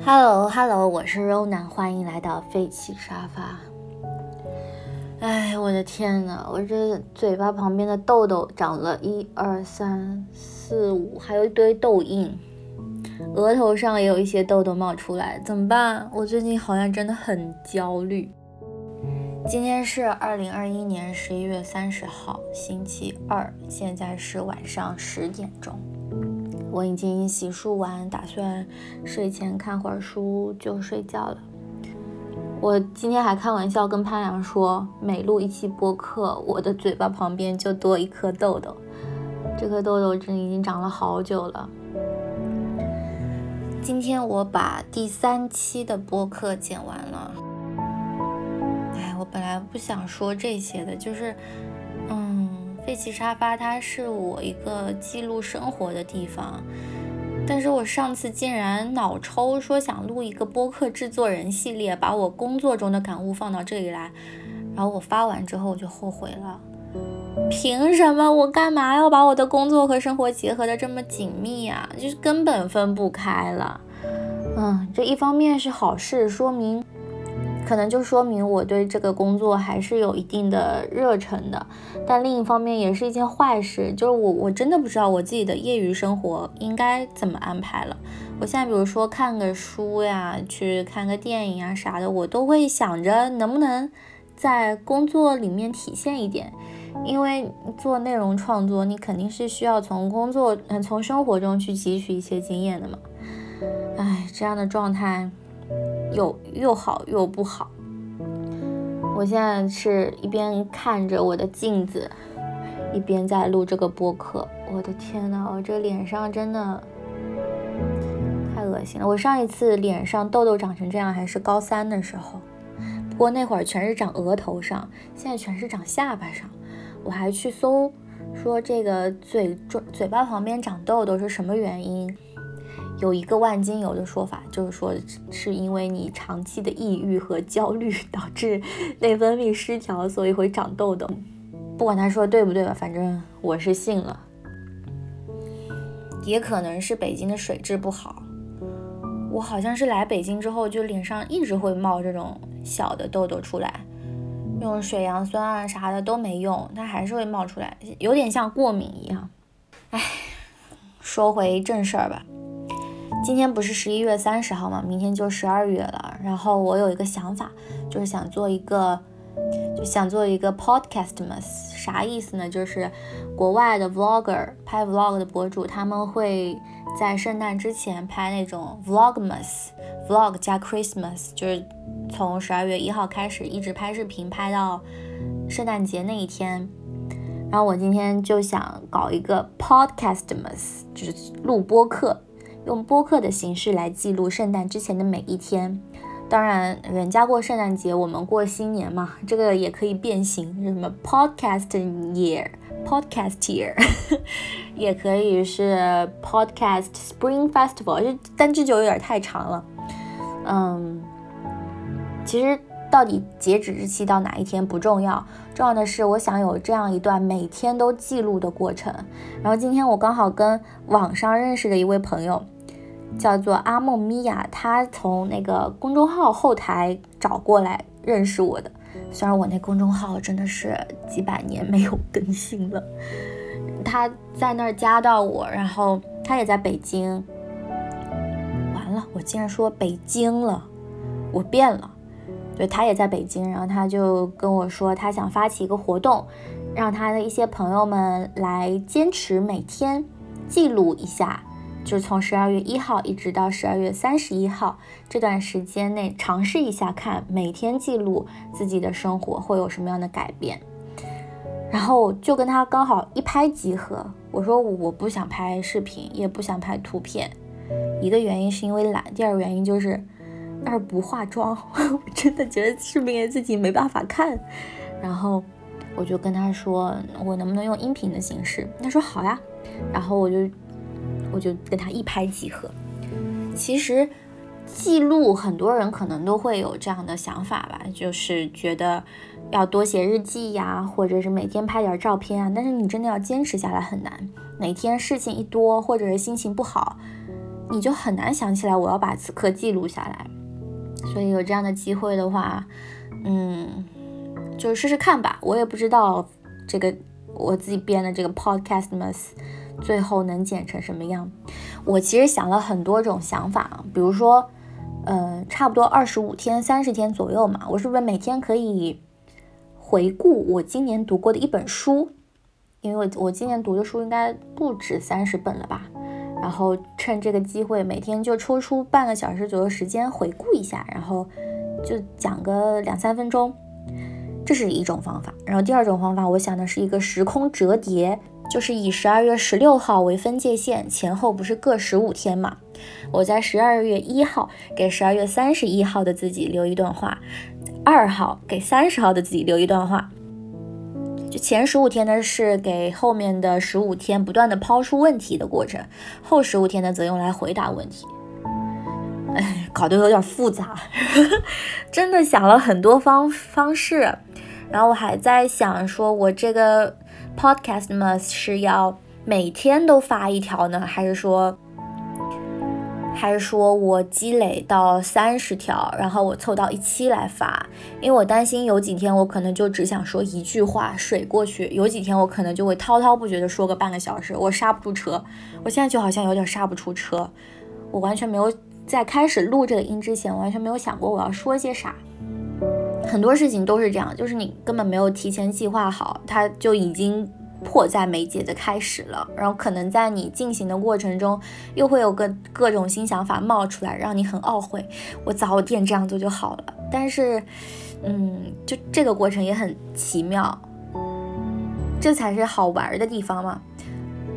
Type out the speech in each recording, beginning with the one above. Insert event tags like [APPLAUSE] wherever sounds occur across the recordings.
Hello Hello，我是柔楠，欢迎来到废弃沙发。哎，我的天呐，我这嘴巴旁边的痘痘长了一二三四五，还有一堆痘印，额头上也有一些痘痘冒出来，怎么办？我最近好像真的很焦虑。今天是二零二一年十一月三十号，星期二，现在是晚上十点钟。我已经洗漱完，打算睡前看会儿书就睡觉了。我今天还开玩笑跟潘阳说，每录一期播客，我的嘴巴旁边就多一颗痘痘。这颗痘痘真已经长了好久了。今天我把第三期的播客剪完了。哎，我本来不想说这些的，就是，嗯。废弃沙发，它是我一个记录生活的地方，但是我上次竟然脑抽，说想录一个播客制作人系列，把我工作中的感悟放到这里来，然后我发完之后我就后悔了，凭什么？我干嘛要把我的工作和生活结合的这么紧密呀？就是根本分不开了。嗯，这一方面是好事，说明。可能就说明我对这个工作还是有一定的热忱的，但另一方面也是一件坏事，就是我我真的不知道我自己的业余生活应该怎么安排了。我现在比如说看个书呀，去看个电影啊啥的，我都会想着能不能在工作里面体现一点，因为做内容创作，你肯定是需要从工作从生活中去汲取一些经验的嘛。哎，这样的状态。又又好又不好，我现在是一边看着我的镜子，一边在录这个播客。我的天呐，我这脸上真的太恶心了。我上一次脸上痘痘长成这样还是高三的时候，不过那会儿全是长额头上，现在全是长下巴上。我还去搜，说这个嘴嘴巴旁边长痘痘是什么原因。有一个万金油的说法，就是说是因为你长期的抑郁和焦虑导致内分泌失调，所以会长痘痘。不管他说对不对吧，反正我是信了。也可能是北京的水质不好，我好像是来北京之后就脸上一直会冒这种小的痘痘出来，用水杨酸啊啥的都没用，它还是会冒出来，有点像过敏一样。哎，说回正事儿吧。今天不是十一月三十号吗？明天就十二月了。然后我有一个想法，就是想做一个，就想做一个 Podcastmas，。啥意思呢？就是国外的 vlogger 拍 vlog 的博主，他们会在圣诞之前拍那种 vlogmas，vlog 加 Christmas，就是从十二月一号开始一直拍视频，拍到圣诞节那一天。然后我今天就想搞一个 podcastmas，就是录播课。用播客的形式来记录圣诞之前的每一天，当然，人家过圣诞节，我们过新年嘛，这个也可以变形，什么 podcast year，podcast year，[LAUGHS] 也可以是 podcast spring festival，就但这就有点太长了。嗯，其实到底截止日期到哪一天不重要，重要的是我想有这样一段每天都记录的过程。然后今天我刚好跟网上认识的一位朋友。叫做阿梦米娅，她从那个公众号后台找过来认识我的。虽然我那公众号真的是几百年没有更新了，她在那儿加到我，然后她也在北京。完了，我竟然说北京了，我变了。对，她也在北京，然后她就跟我说，她想发起一个活动，让她的一些朋友们来坚持每天记录一下。就是从十二月一号一直到十二月三十一号这段时间内，尝试一下看每天记录自己的生活会有什么样的改变。然后就跟他刚好一拍即合。我说我不想拍视频，也不想拍图片。一个原因是因为懒，第二个原因就是二不化妆，[LAUGHS] 我真的觉得视频自己没办法看。然后我就跟他说，我能不能用音频的形式？他说好呀。然后我就。我就跟他一拍即合。其实记录很多人可能都会有这样的想法吧，就是觉得要多写日记呀，或者是每天拍点照片啊。但是你真的要坚持下来很难。哪天事情一多，或者是心情不好，你就很难想起来我要把此刻记录下来。所以有这样的机会的话，嗯，就试试看吧。我也不知道这个我自己编的这个 Podcastmas 最后能剪成什么样。我其实想了很多种想法，比如说，呃，差不多二十五天、三十天左右嘛，我是不是每天可以回顾我今年读过的一本书？因为我我今年读的书应该不止三十本了吧？然后趁这个机会，每天就抽出半个小时左右时间回顾一下，然后就讲个两三分钟，这是一种方法。然后第二种方法，我想的是一个时空折叠，就是以十二月十六号为分界线，前后不是各十五天嘛？我在十二月一号给十二月三十一号的自己留一段话，二号给三十号的自己留一段话。就前十五天呢，是给后面的十五天不断的抛出问题的过程，后十五天呢，则用来回答问题。哎，搞得有点复杂，[LAUGHS] 真的想了很多方方式，然后我还在想，说我这个 podcast 呢是要每天都发一条呢，还是说？还是说我积累到三十条，然后我凑到一期来发，因为我担心有几天我可能就只想说一句话水过去，有几天我可能就会滔滔不绝的说个半个小时，我刹不住车。我现在就好像有点刹不出车，我完全没有在开始录这个音之前，完全没有想过我要说些啥。很多事情都是这样，就是你根本没有提前计划好，它就已经。迫在眉睫的开始了，然后可能在你进行的过程中，又会有个各种新想法冒出来，让你很懊悔，我早点这样做就好了。但是，嗯，就这个过程也很奇妙，这才是好玩的地方嘛。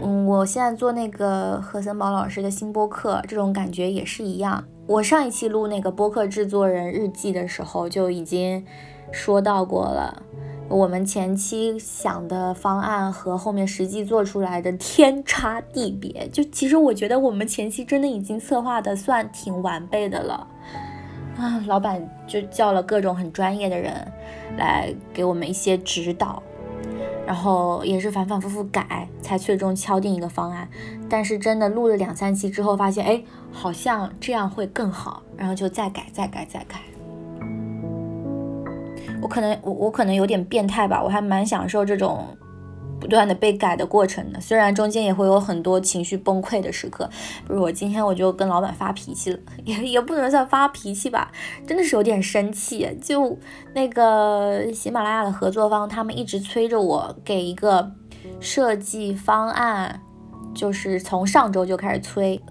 嗯，我现在做那个何森宝老师的新播客，这种感觉也是一样。我上一期录那个播客制作人日记的时候，就已经说到过了。我们前期想的方案和后面实际做出来的天差地别，就其实我觉得我们前期真的已经策划的算挺完备的了啊！老板就叫了各种很专业的人来给我们一些指导，然后也是反反复复改，才最终敲定一个方案。但是真的录了两三期之后，发现哎，好像这样会更好，然后就再改、再改、再改。我可能我我可能有点变态吧，我还蛮享受这种不断的被改的过程的。虽然中间也会有很多情绪崩溃的时刻，比如我今天我就跟老板发脾气了，[LAUGHS] 也也不能算发脾气吧，真的是有点生气。就那个喜马拉雅的合作方，他们一直催着我给一个设计方案，就是从上周就开始催。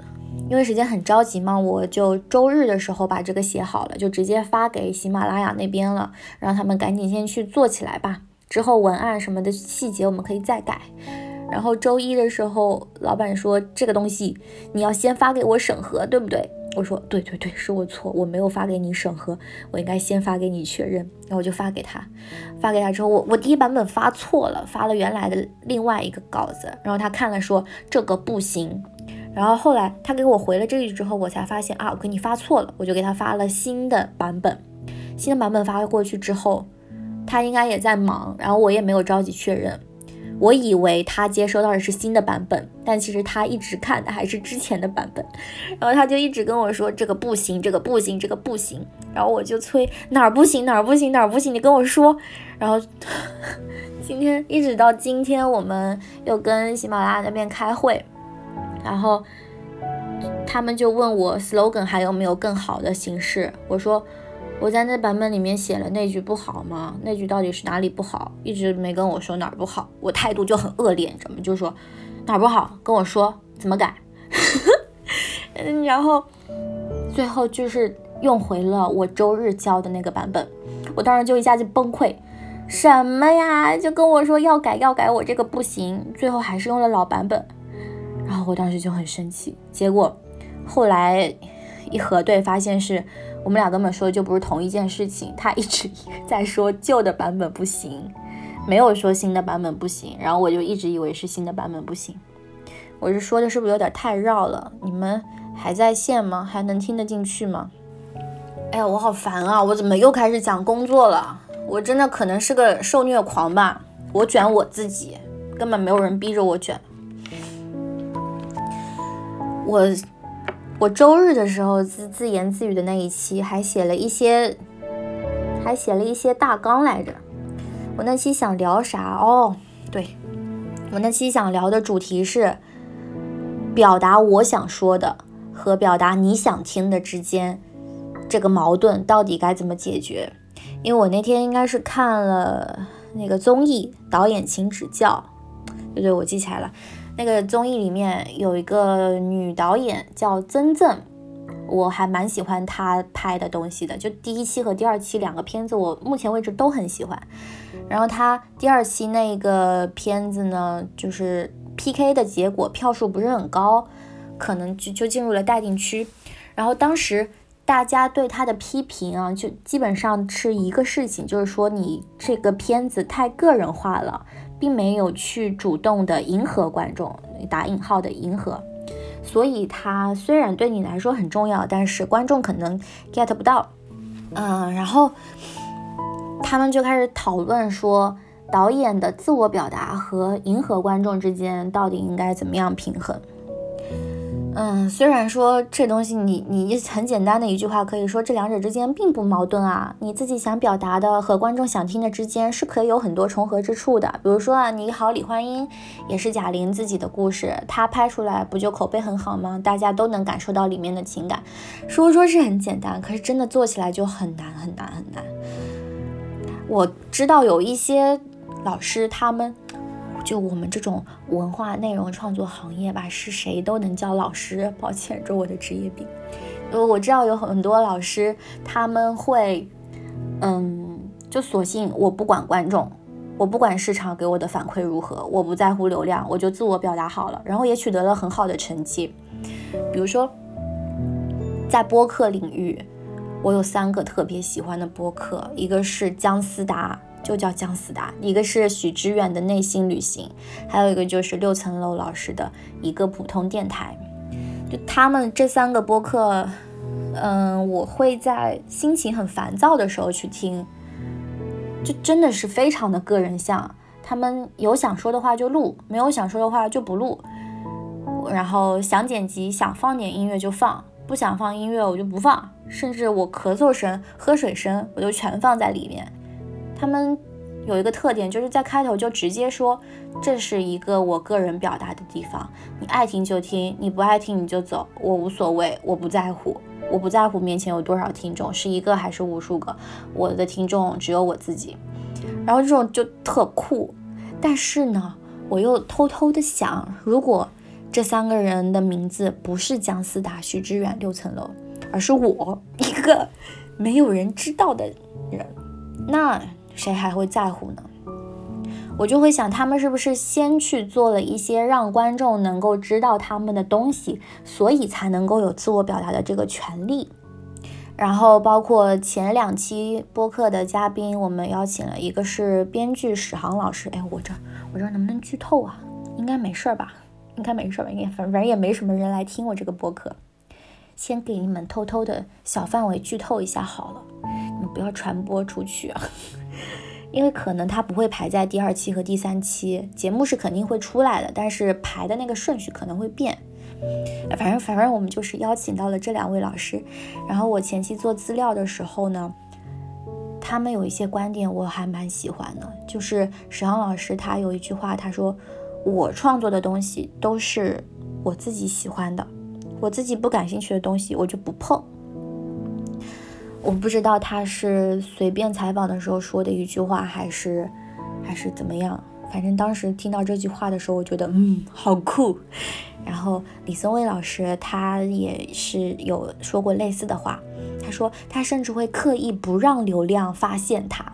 因为时间很着急嘛，我就周日的时候把这个写好了，就直接发给喜马拉雅那边了，让他们赶紧先去做起来吧。之后文案什么的细节我们可以再改。然后周一的时候，老板说这个东西你要先发给我审核，对不对？我说对对对，是我错，我没有发给你审核，我应该先发给你确认。然后我就发给他，发给他之后，我我第一版本发错了，发了原来的另外一个稿子，然后他看了说这个不行。然后后来他给我回了这句之后，我才发现啊，我给你发错了，我就给他发了新的版本。新的版本发过去之后，他应该也在忙，然后我也没有着急确认。我以为他接收到的是新的版本，但其实他一直看的还是之前的版本。然后他就一直跟我说这个不行，这个不行，这个不行。然后我就催哪儿不行，哪儿不行，哪儿不行，你跟我说。然后 [LAUGHS] 今天一直到今天，我们又跟喜马拉雅那边开会。然后他们就问我 slogan 还有没有更好的形式？我说我在那版本里面写了那句不好吗？那句到底是哪里不好？一直没跟我说哪儿不好，我态度就很恶劣，你知道吗？就说哪儿不好跟我说怎么改。嗯，[LAUGHS] 然后最后就是用回了我周日交的那个版本，我当时就一下子崩溃，什么呀？就跟我说要改要改，我这个不行，最后还是用了老版本。然后我当时就很生气，结果后来一核对，发现是我们俩根本说的就不是同一件事情。他一直 [LAUGHS] 在说旧的版本不行，没有说新的版本不行。然后我就一直以为是新的版本不行。我是说的是不是有点太绕了？你们还在线吗？还能听得进去吗？哎呀，我好烦啊！我怎么又开始讲工作了？我真的可能是个受虐狂吧？我卷我自己，根本没有人逼着我卷。我我周日的时候自自言自语的那一期还写了一些，还写了一些大纲来着。我那期想聊啥？哦，对，我那期想聊的主题是表达我想说的和表达你想听的之间这个矛盾到底该怎么解决？因为我那天应该是看了那个综艺，导演请指教。对对，我记起来了。那个综艺里面有一个女导演叫曾曾，我还蛮喜欢她拍的东西的。就第一期和第二期两个片子，我目前为止都很喜欢。然后她第二期那个片子呢，就是 PK 的结果票数不是很高，可能就就进入了待定区。然后当时大家对她的批评啊，就基本上是一个事情，就是说你这个片子太个人化了。并没有去主动的迎合观众，打引号的迎合，所以它虽然对你来说很重要，但是观众可能 get 不到。嗯，然后他们就开始讨论说，导演的自我表达和迎合观众之间到底应该怎么样平衡。嗯，虽然说这东西你你很简单的一句话可以说这两者之间并不矛盾啊，你自己想表达的和观众想听的之间是可以有很多重合之处的。比如说啊，你好，李焕英也是贾玲自己的故事，她拍出来不就口碑很好吗？大家都能感受到里面的情感。说说是很简单，可是真的做起来就很难很难很难。我知道有一些老师他们。就我们这种文化内容创作行业吧，是谁都能叫老师。抱歉，这我的职业病。呃，我知道有很多老师，他们会，嗯，就索性我不管观众，我不管市场给我的反馈如何，我不在乎流量，我就自我表达好了，然后也取得了很好的成绩。比如说，在播客领域，我有三个特别喜欢的播客，一个是姜思达。就叫姜思达，一个是许知远的内心旅行，还有一个就是六层楼老师的一个普通电台。就他们这三个播客，嗯，我会在心情很烦躁的时候去听，就真的是非常的个人向。他们有想说的话就录，没有想说的话就不录。然后想剪辑想放点音乐就放，不想放音乐我就不放，甚至我咳嗽声、喝水声我就全放在里面。他们有一个特点，就是在开头就直接说，这是一个我个人表达的地方，你爱听就听，你不爱听你就走，我无所谓，我不在乎，我不在乎面前有多少听众，是一个还是无数个，我的听众只有我自己。然后这种就特酷，但是呢，我又偷偷的想，如果这三个人的名字不是姜思达、徐志远、六层楼，而是我一个没有人知道的人，那。谁还会在乎呢？我就会想，他们是不是先去做了一些让观众能够知道他们的东西，所以才能够有自我表达的这个权利。然后包括前两期播客的嘉宾，我们邀请了一个是编剧史航老师。哎，我这我这能不能剧透啊？应该没事儿吧？应该没事儿吧？应该反反正也没什么人来听我这个播客，先给你们偷偷的小范围剧透一下好了，你们不要传播出去啊。因为可能他不会排在第二期和第三期，节目是肯定会出来的，但是排的那个顺序可能会变。反正反正我们就是邀请到了这两位老师，然后我前期做资料的时候呢，他们有一些观点我还蛮喜欢的，就是史航老师他有一句话，他说我创作的东西都是我自己喜欢的，我自己不感兴趣的东西我就不碰。我不知道他是随便采访的时候说的一句话，还是还是怎么样。反正当时听到这句话的时候，我觉得嗯，好酷。然后李松蔚老师他也是有说过类似的话，他说他甚至会刻意不让流量发现他，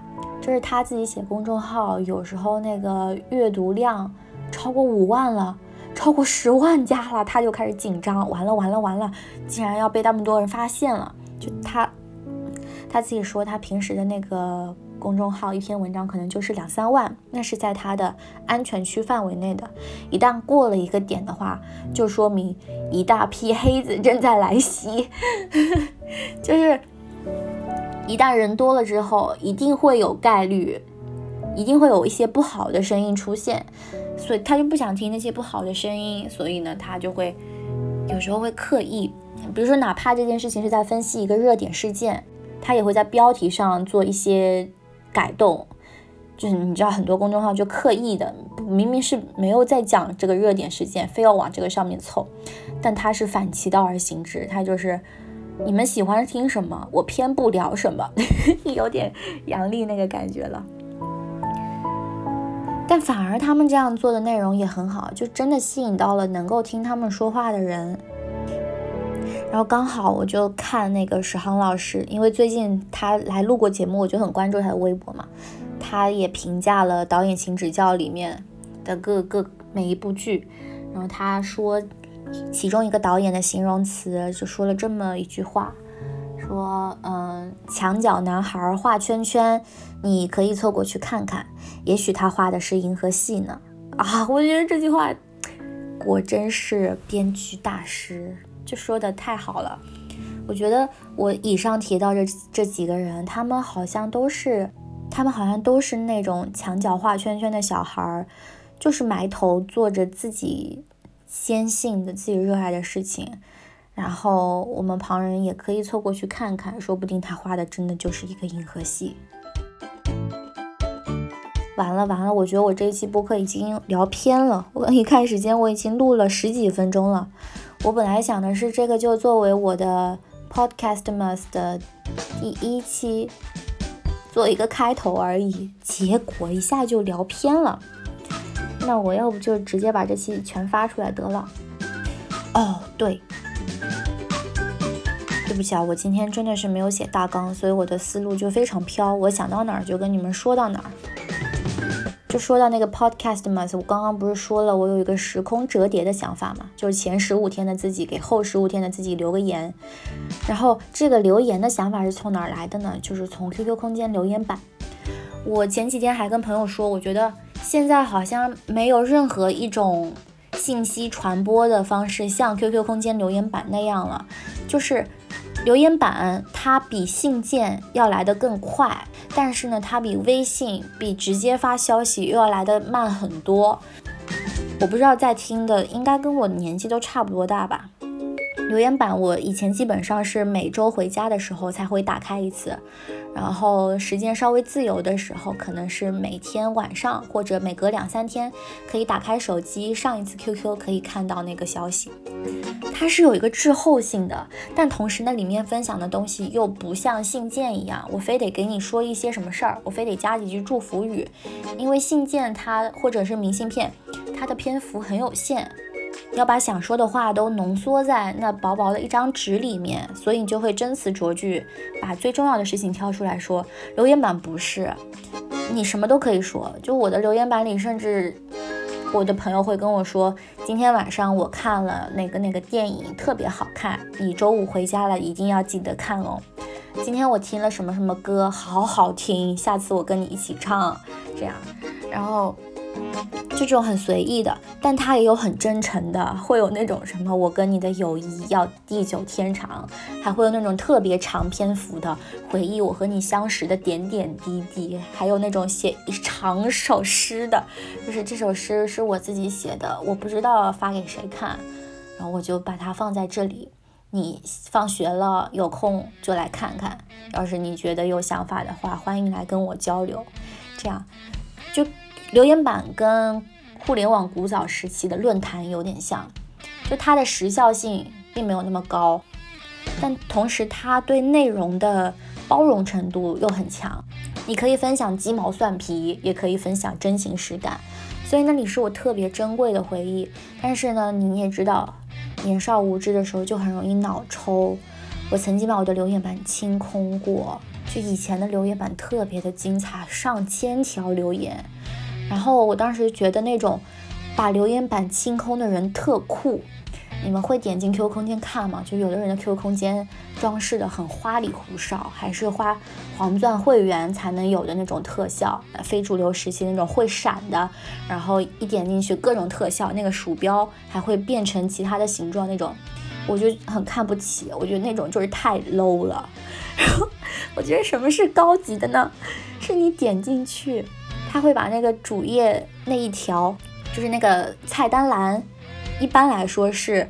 就是他自己写公众号，有时候那个阅读量超过五万了，超过十万加了，他就开始紧张，完了完了完了，竟然要被那么多人发现了，就他。他自己说，他平时的那个公众号一篇文章可能就是两三万，那是在他的安全区范围内的。一旦过了一个点的话，就说明一大批黑子正在来袭。[LAUGHS] 就是一旦人多了之后，一定会有概率，一定会有一些不好的声音出现，所以他就不想听那些不好的声音，所以呢，他就会有时候会刻意比如说，哪怕这件事情是在分析一个热点事件，他也会在标题上做一些改动。就是你知道，很多公众号就刻意的，明明是没有在讲这个热点事件，非要往这个上面凑，但他是反其道而行之，他就是你们喜欢听什么，我偏不聊什么，[LAUGHS] 有点杨笠那个感觉了。但反而他们这样做的内容也很好，就真的吸引到了能够听他们说话的人。然后刚好我就看那个史航老师，因为最近他来录过节目，我就很关注他的微博嘛。他也评价了导演请指教里面的各个每一部剧，然后他说其中一个导演的形容词就说了这么一句话，说嗯，墙角男孩画圈圈，你可以凑过去看看，也许他画的是银河系呢。啊，我觉得这句话果真是编剧大师，就说的太好了。我觉得我以上提到这这几个人，他们好像都是。他们好像都是那种墙角画圈圈的小孩儿，就是埋头做着自己坚信的、自己热爱的事情，然后我们旁人也可以凑过去看看，说不定他画的真的就是一个银河系。完了完了，我觉得我这一期播客已经聊偏了，我一看时间，我已经录了十几分钟了。我本来想的是这个就作为我的 Podcastmas 的第一期。做一个开头而已，结果一下就聊偏了。那我要不就直接把这期全发出来得了。哦，对，对不起啊，我今天真的是没有写大纲，所以我的思路就非常飘，我想到哪儿就跟你们说到哪儿。就说到那个 podcast 嘛，我刚刚不是说了，我有一个时空折叠的想法嘛，就是前十五天的自己给后十五天的自己留个言。然后这个留言的想法是从哪儿来的呢？就是从 QQ 空间留言板。我前几天还跟朋友说，我觉得现在好像没有任何一种信息传播的方式像 QQ 空间留言板那样了，就是。留言板它比信件要来的更快，但是呢，它比微信、比直接发消息又要来的慢很多。我不知道在听的应该跟我年纪都差不多大吧。留言板我以前基本上是每周回家的时候才会打开一次，然后时间稍微自由的时候，可能是每天晚上或者每隔两三天可以打开手机上一次 QQ，可以看到那个消息。它是有一个滞后性的，但同时呢，里面分享的东西又不像信件一样，我非得给你说一些什么事儿，我非得加几句祝福语，因为信件它或者是明信片，它的篇幅很有限。要把想说的话都浓缩在那薄薄的一张纸里面，所以你就会斟词酌句，把最重要的事情挑出来说。留言板不是，你什么都可以说。就我的留言板里，甚至我的朋友会跟我说，今天晚上我看了那个那个电影，特别好看，你周五回家了一定要记得看哦。今天我听了什么什么歌，好好听，下次我跟你一起唱，这样，然后。这种很随意的，但他也有很真诚的，会有那种什么我跟你的友谊要地久天长，还会有那种特别长篇幅的回忆我和你相识的点点滴滴，还有那种写一长首诗的，就是这首诗是我自己写的，我不知道发给谁看，然后我就把它放在这里，你放学了有空就来看看，要是你觉得有想法的话，欢迎来跟我交流，这样就。留言板跟互联网古早时期的论坛有点像，就它的时效性并没有那么高，但同时它对内容的包容程度又很强。你可以分享鸡毛蒜皮，也可以分享真情实感，所以那里是我特别珍贵的回忆。但是呢，你也知道，年少无知的时候就很容易脑抽。我曾经把我的留言板清空过，就以前的留言板特别的精彩，上千条留言。然后我当时觉得那种把留言板清空的人特酷。你们会点进 QQ 空间看吗？就有的人的 QQ 空间装饰的很花里胡哨，还是花黄钻会员才能有的那种特效，非主流时期那种会闪的，然后一点进去各种特效，那个鼠标还会变成其他的形状那种，我就很看不起。我觉得那种就是太 low 了。[LAUGHS] 然后我觉得什么是高级的呢？是你点进去。他会把那个主页那一条，就是那个菜单栏，一般来说是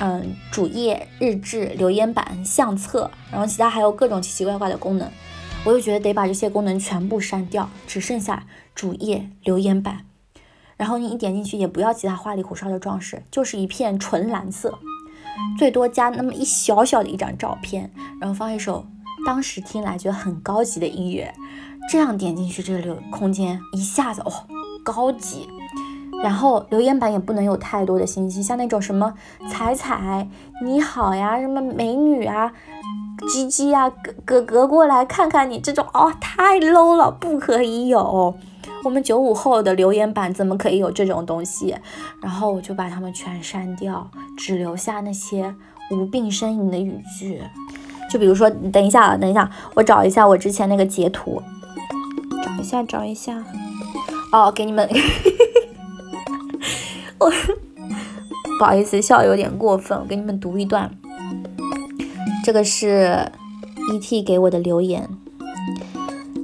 嗯，主页、日志、留言板、相册，然后其他还有各种奇奇怪怪的功能，我就觉得得把这些功能全部删掉，只剩下主页、留言板。然后你一点进去也不要其他花里胡哨的装饰，就是一片纯蓝色，最多加那么一小小的一张照片，然后放一首当时听来觉得很高级的音乐，这样点进去这个留空间一下子哦，高级。然后留言板也不能有太多的信息，像那种什么彩彩你好呀，什么美女啊，鸡鸡啊，哥哥哥过来看看你这种哦，太 low 了，不可以有。我们九五后的留言板怎么可以有这种东西？然后我就把它们全删掉，只留下那些无病呻吟的语句。就比如说，等一下啊，等一下，我找一下我之前那个截图，找一下，找一下。哦，给你们，我不好意思，笑有点过分，我给你们读一段。这个是 ET 给我的留言。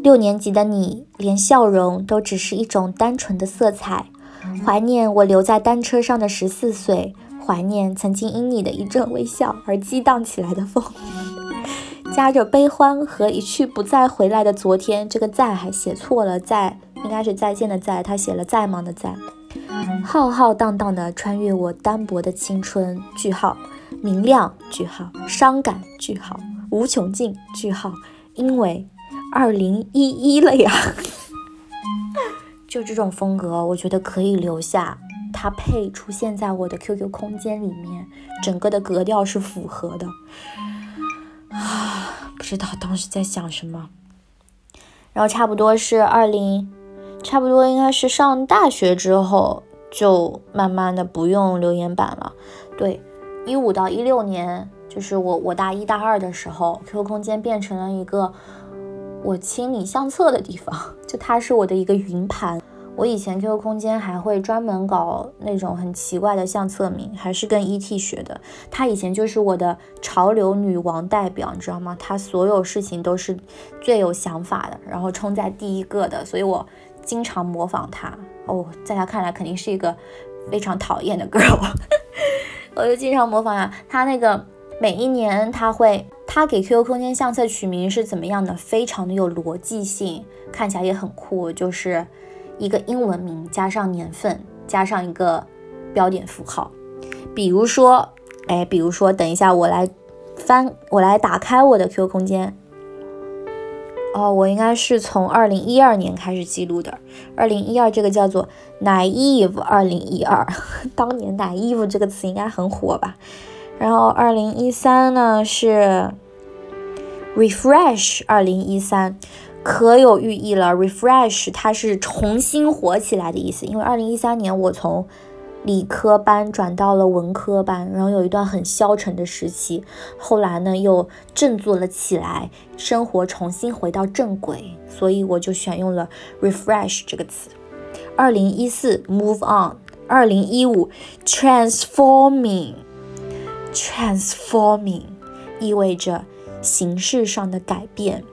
六年级的你，连笑容都只是一种单纯的色彩。怀念我留在单车上的十四岁，怀念曾经因你的一阵微笑而激荡起来的风，夹着悲欢和一去不再回来的昨天。这个在还写错了，在应该是再见的在，他写了在吗的在。浩浩荡荡地穿越我单薄的青春。句号，明亮。句号，伤感。句号，无穷尽。句号，因为。二零一一了呀，就这种风格，我觉得可以留下，它配出现在我的 QQ 空间里面，整个的格调是符合的。啊，不知道当时在想什么。然后差不多是二零，差不多应该是上大学之后，就慢慢的不用留言板了。对，一五到一六年，就是我我大一大二的时候，QQ 空间变成了一个。我清理相册的地方，就它是我的一个云盘。我以前 QQ 空间还会专门搞那种很奇怪的相册名，还是跟 ET 学的。他以前就是我的潮流女王代表，你知道吗？他所有事情都是最有想法的，然后冲在第一个的，所以我经常模仿他。哦，在他看来肯定是一个非常讨厌的 girl，[LAUGHS] 我就经常模仿他。他那个每一年他会。他给 QQ 空间相册取名是怎么样的？非常的有逻辑性，看起来也很酷，就是一个英文名加上年份，加上一个标点符号。比如说，哎，比如说，等一下我来翻，我来打开我的 QQ 空间。哦，我应该是从二零一二年开始记录的。二零一二这个叫做 naive，二零一二，当年 naive 这个词应该很火吧？然后二零一三呢是。Refresh 二零一三可有寓意了。Refresh 它是重新活起来的意思，因为二零一三年我从理科班转到了文科班，然后有一段很消沉的时期，后来呢又振作了起来，生活重新回到正轨，所以我就选用了 refresh 这个词。二零一四 move on，二零一五 transforming，transforming 意味着。形式上的改变。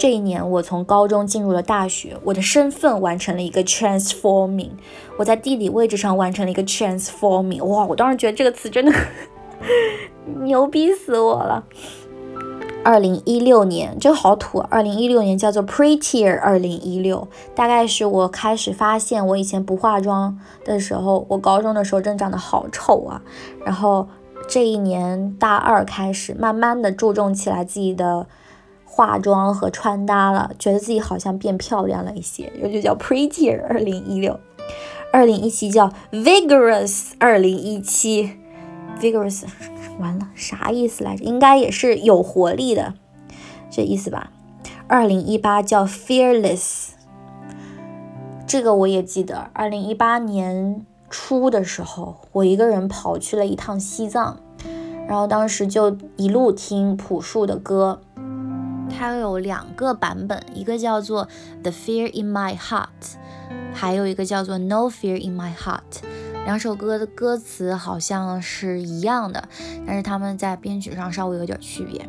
这一年，我从高中进入了大学，我的身份完成了一个 transforming，我在地理位置上完成了一个 transforming。哇，我当时觉得这个词真的 [LAUGHS] 牛逼死我了。二零一六年，这个好土。二零一六年叫做 prettier。二零一六，大概是我开始发现，我以前不化妆的时候，我高中的时候真长得好丑啊。然后。这一年大二开始，慢慢的注重起来自己的化妆和穿搭了，觉得自己好像变漂亮了一些，然后就叫 prettier。二零一六，二零一七叫 vigorous。二零一七，vigorous，完了啥意思来着？应该也是有活力的这意思吧。二零一八叫 fearless，这个我也记得。二零一八年。初的时候，我一个人跑去了一趟西藏，然后当时就一路听朴树的歌，它有两个版本，一个叫做《The Fear in My Heart》，还有一个叫做《No Fear in My Heart》。两首歌的歌词好像是一样的，但是他们在编曲上稍微有点区别。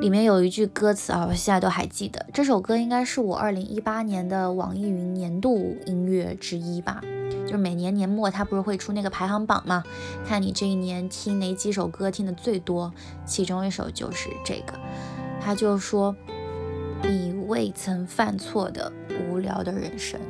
里面有一句歌词啊，我现在都还记得。这首歌应该是我二零一八年的网易云年度音乐之一吧。就是每年年末他不是会出那个排行榜吗？看你这一年听哪几首歌听的最多，其中一首就是这个。他就说：“你未曾犯错的无聊的人生。”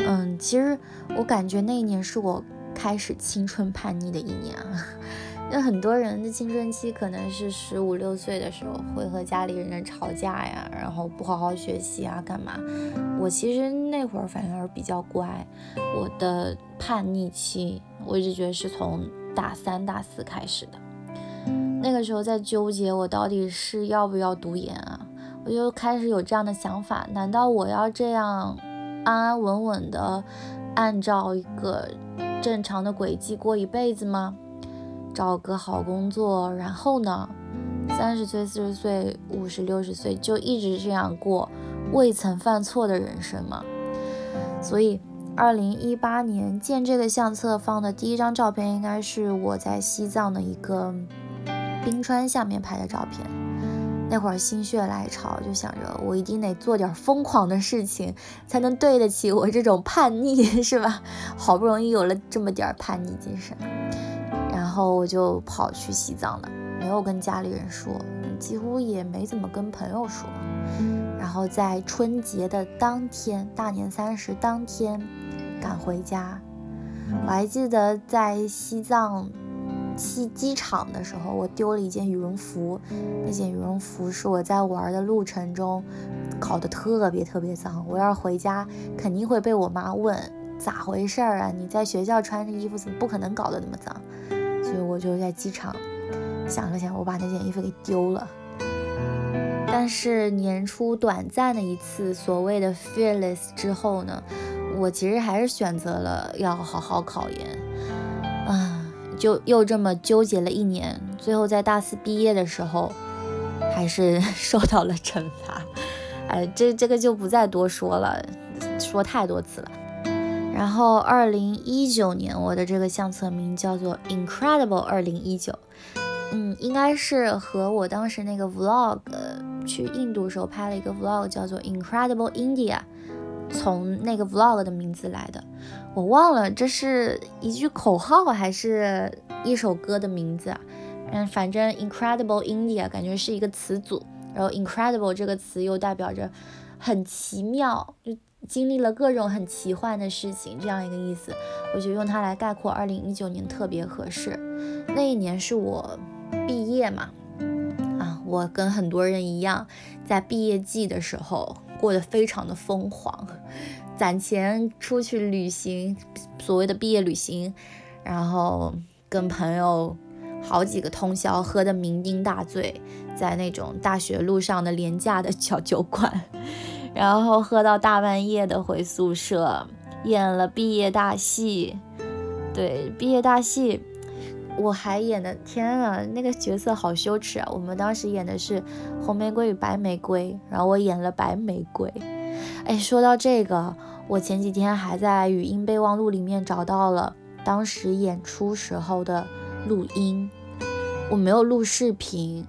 嗯，其实我感觉那一年是我开始青春叛逆的一年啊。[LAUGHS] 那很多人的青春期可能是十五六岁的时候会和家里人吵架呀，然后不好好学习啊，干嘛？我其实那会儿反而比较乖。我的叛逆期，我一直觉得是从大三、大四开始的。那个时候在纠结我到底是要不要读研啊，我就开始有这样的想法：难道我要这样安安稳稳的按照一个正常的轨迹过一辈子吗？找个好工作，然后呢，三十岁、四十岁、五十六十岁就一直这样过未曾犯错的人生吗？所以，二零一八年见这个相册放的第一张照片，应该是我在西藏的一个冰川下面拍的照片。那会儿心血来潮，就想着我一定得做点疯狂的事情，才能对得起我这种叛逆，[LAUGHS] 是吧？好不容易有了这么点叛逆精神。然后我就跑去西藏了，没有跟家里人说，几乎也没怎么跟朋友说。然后在春节的当天，大年三十当天赶回家。我还记得在西藏去机场的时候，我丢了一件羽绒服，那件羽绒服是我在玩的路程中搞得特别特别脏。我要是回家，肯定会被我妈问咋回事儿啊？你在学校穿着衣服，怎么不可能搞得那么脏？所以我就在机场想了想，我把那件衣服给丢了。但是年初短暂的一次所谓的 fearless 之后呢，我其实还是选择了要好好考研啊，就又这么纠结了一年，最后在大四毕业的时候，还是 [LAUGHS] 受到了惩罚。哎，这这个就不再多说了，说太多次了。然后，二零一九年我的这个相册名叫做 Incredible 二零一九，嗯，应该是和我当时那个 vlog 去印度时候拍了一个 vlog 叫做 Incredible India，从那个 vlog 的名字来的，我忘了这是一句口号还是一首歌的名字啊？嗯，反正 Incredible India 感觉是一个词组，然后 Incredible 这个词又代表着很奇妙，就。经历了各种很奇幻的事情，这样一个意思，我觉得用它来概括二零一九年特别合适。那一年是我毕业嘛，啊，我跟很多人一样，在毕业季的时候过得非常的疯狂，攒钱出去旅行，所谓的毕业旅行，然后跟朋友好几个通宵，喝得酩酊大醉，在那种大学路上的廉价的小酒馆。[LAUGHS] 然后喝到大半夜的回宿舍，演了毕业大戏。对，毕业大戏，我还演的，天啊，那个角色好羞耻啊！我们当时演的是红玫瑰与白玫瑰，然后我演了白玫瑰。哎，说到这个，我前几天还在语音备忘录里面找到了当时演出时候的录音，我没有录视频。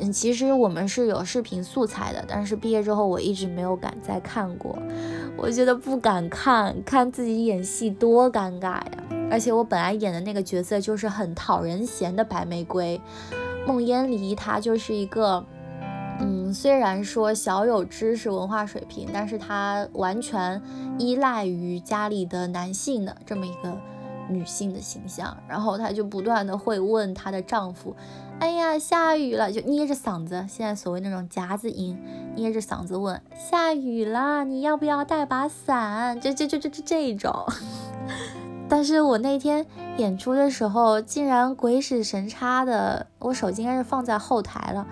嗯，其实我们是有视频素材的，但是毕业之后我一直没有敢再看过，我觉得不敢看，看自己演戏多尴尬呀！而且我本来演的那个角色就是很讨人嫌的白玫瑰，孟烟离她就是一个，嗯，虽然说小有知识文化水平，但是她完全依赖于家里的男性的这么一个女性的形象，然后她就不断的会问她的丈夫。哎呀，下雨了，就捏着嗓子，现在所谓那种夹子音，捏着嗓子问：下雨了，你要不要带把伞？就就就就就这种。但是我那天演出的时候，竟然鬼使神差的，我手机应该是放在后台了，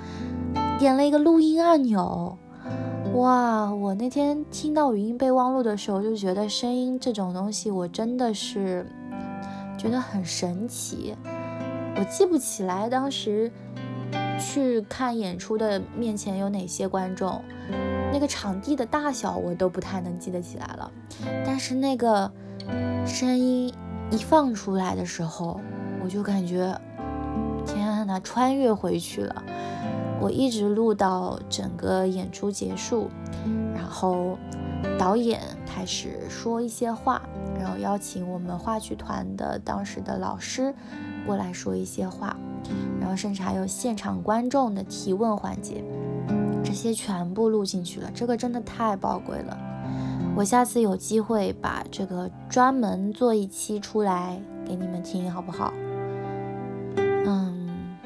点了一个录音按钮。哇，我那天听到语音备忘录的时候，就觉得声音这种东西，我真的是觉得很神奇。我记不起来当时去看演出的面前有哪些观众，那个场地的大小我都不太能记得起来了。但是那个声音一放出来的时候，我就感觉天呐，穿越回去了。我一直录到整个演出结束，然后导演开始说一些话，然后邀请我们话剧团的当时的老师过来说一些话，然后甚至还有现场观众的提问环节，这些全部录进去了，这个真的太宝贵了。我下次有机会把这个专门做一期出来给你们听，好不好？嗯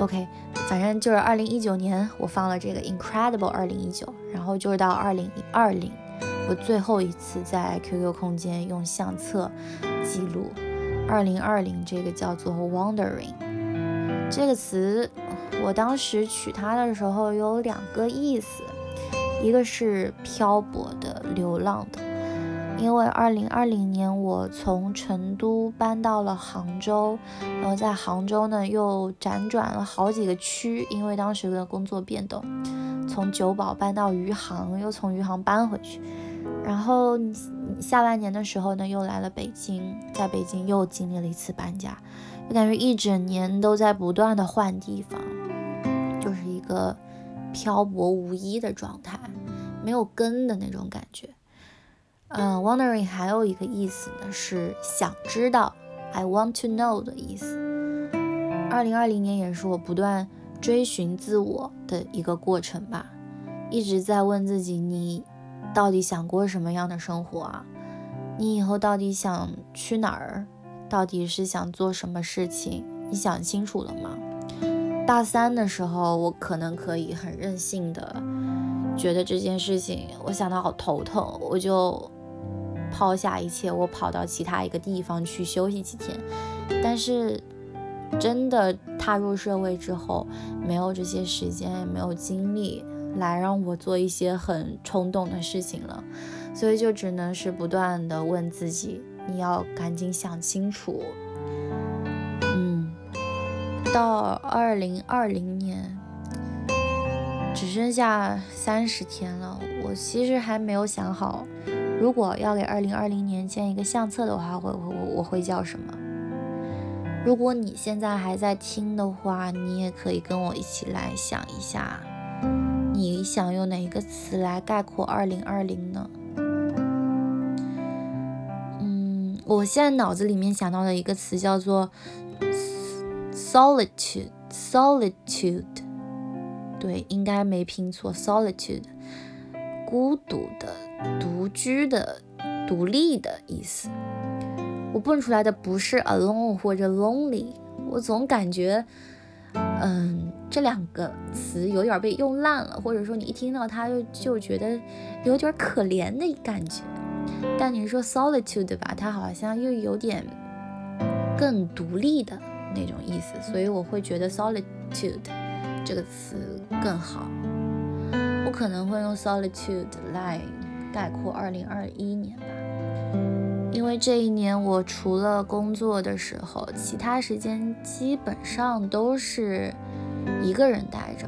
，OK，反正就是二零一九年我放了这个 Incredible 二零一九，然后就是到二零二零，我最后一次在 QQ 空间用相册记录二零二零这个叫做 Wandering 这个词，我当时取它的时候有两个意思。一个是漂泊的、流浪的，因为二零二零年我从成都搬到了杭州，然后在杭州呢又辗转了好几个区，因为当时的工作变动，从九堡搬到余杭，又从余杭搬回去，然后下半年的时候呢又来了北京，在北京又经历了一次搬家，就感觉一整年都在不断的换地方，就是一个。漂泊无依的状态，没有根的那种感觉。嗯，wondering 还有一个意思呢，是想知道，I want to know 的意思。二零二零年也是我不断追寻自我的一个过程吧，一直在问自己，你到底想过什么样的生活啊？你以后到底想去哪儿？到底是想做什么事情？你想清楚了吗？大三的时候，我可能可以很任性的觉得这件事情，我想到好头疼，我就抛下一切，我跑到其他一个地方去休息几天。但是真的踏入社会之后，没有这些时间，也没有精力来让我做一些很冲动的事情了，所以就只能是不断的问自己，你要赶紧想清楚。到二零二零年，只剩下三十天了。我其实还没有想好，如果要给二零二零年建一个相册的话，会我我会叫什么？如果你现在还在听的话，你也可以跟我一起来想一下，你想用哪一个词来概括二零二零呢？嗯，我现在脑子里面想到的一个词叫做。Solitude, solitude，对，应该没拼错。Solitude，孤独的、独居的、独立的意思。我蹦出来的不是 alone 或者 lonely，我总感觉，嗯，这两个词有点被用烂了，或者说你一听到它就就觉得有点可怜的感觉。但你说 solitude 吧，它好像又有点更独立的。那种意思，所以我会觉得 solitude 这个词更好。我可能会用 solitude 来概括2021年吧，因为这一年我除了工作的时候，其他时间基本上都是一个人待着。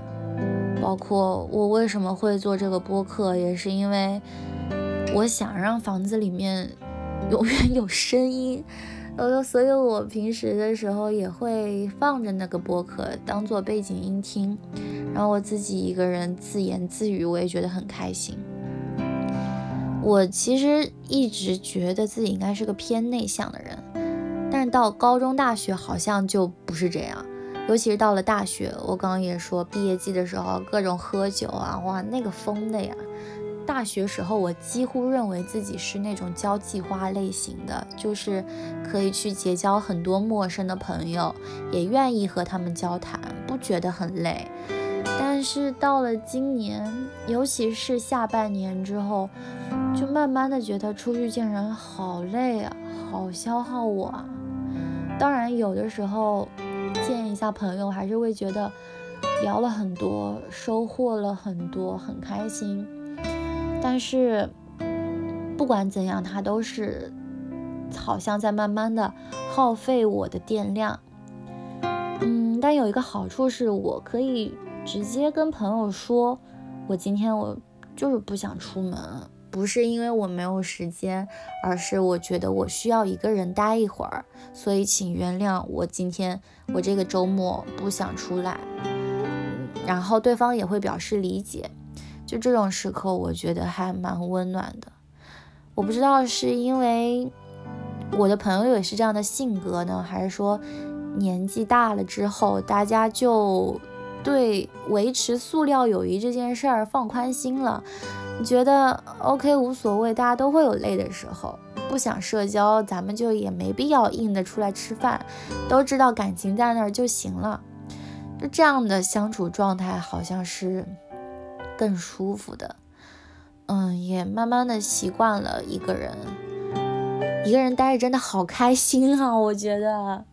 包括我为什么会做这个播客，也是因为我想让房子里面永远有声音。呃，所以我平时的时候也会放着那个播客当做背景音听，然后我自己一个人自言自语，我也觉得很开心。我其实一直觉得自己应该是个偏内向的人，但是到高中、大学好像就不是这样，尤其是到了大学，我刚刚也说，毕业季的时候各种喝酒啊，哇，那个疯的呀。大学时候，我几乎认为自己是那种交际花类型的，就是可以去结交很多陌生的朋友，也愿意和他们交谈，不觉得很累。但是到了今年，尤其是下半年之后，就慢慢的觉得出去见人好累啊，好消耗我啊。当然，有的时候见一下朋友，还是会觉得聊了很多，收获了很多，很开心。但是不管怎样，它都是好像在慢慢的耗费我的电量。嗯，但有一个好处是我可以直接跟朋友说，我今天我就是不想出门，不是因为我没有时间，而是我觉得我需要一个人待一会儿，所以请原谅我今天我这个周末不想出来。然后对方也会表示理解，就这种时刻，我觉得还蛮温暖的。我不知道是因为我的朋友也是这样的性格呢，还是说年纪大了之后，大家就对维持塑料友谊这件事儿放宽心了，觉得 OK 无所谓，大家都会有累的时候，不想社交，咱们就也没必要硬的出来吃饭，都知道感情在那儿就行了。就这样的相处状态，好像是更舒服的。嗯，也慢慢的习惯了一个人，一个人待着真的好开心啊！我觉得，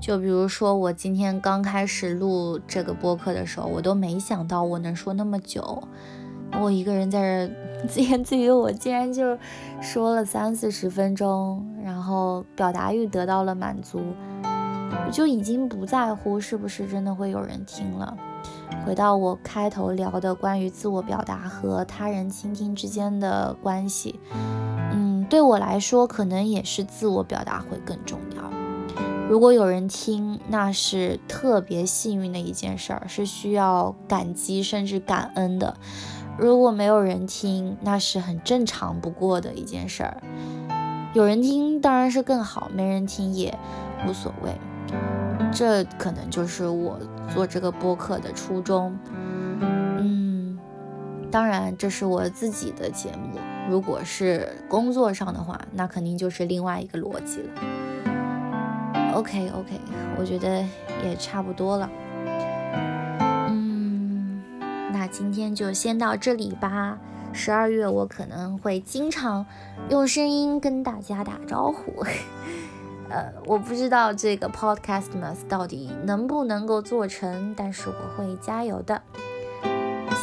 就比如说我今天刚开始录这个播客的时候，我都没想到我能说那么久。我一个人在这自言自语，我竟然就说了三四十分钟，然后表达欲得到了满足。就已经不在乎是不是真的会有人听了。回到我开头聊的关于自我表达和他人倾听之间的关系，嗯，对我来说可能也是自我表达会更重要。如果有人听，那是特别幸运的一件事儿，是需要感激甚至感恩的。如果没有人听，那是很正常不过的一件事儿。有人听当然是更好，没人听也无所谓。这可能就是我做这个播客的初衷。嗯，当然这是我自己的节目。如果是工作上的话，那肯定就是另外一个逻辑了。OK OK，我觉得也差不多了。嗯，那今天就先到这里吧。十二月我可能会经常用声音跟大家打招呼。呃，我不知道这个 Podcastmas 到底能不能够做成，但是我会加油的。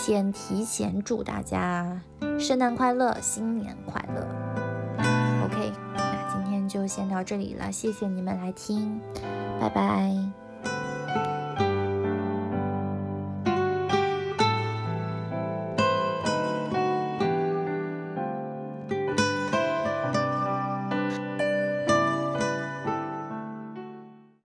先提前祝大家圣诞快乐，新年快乐。OK，那今天就先到这里了，谢谢你们来听，拜拜。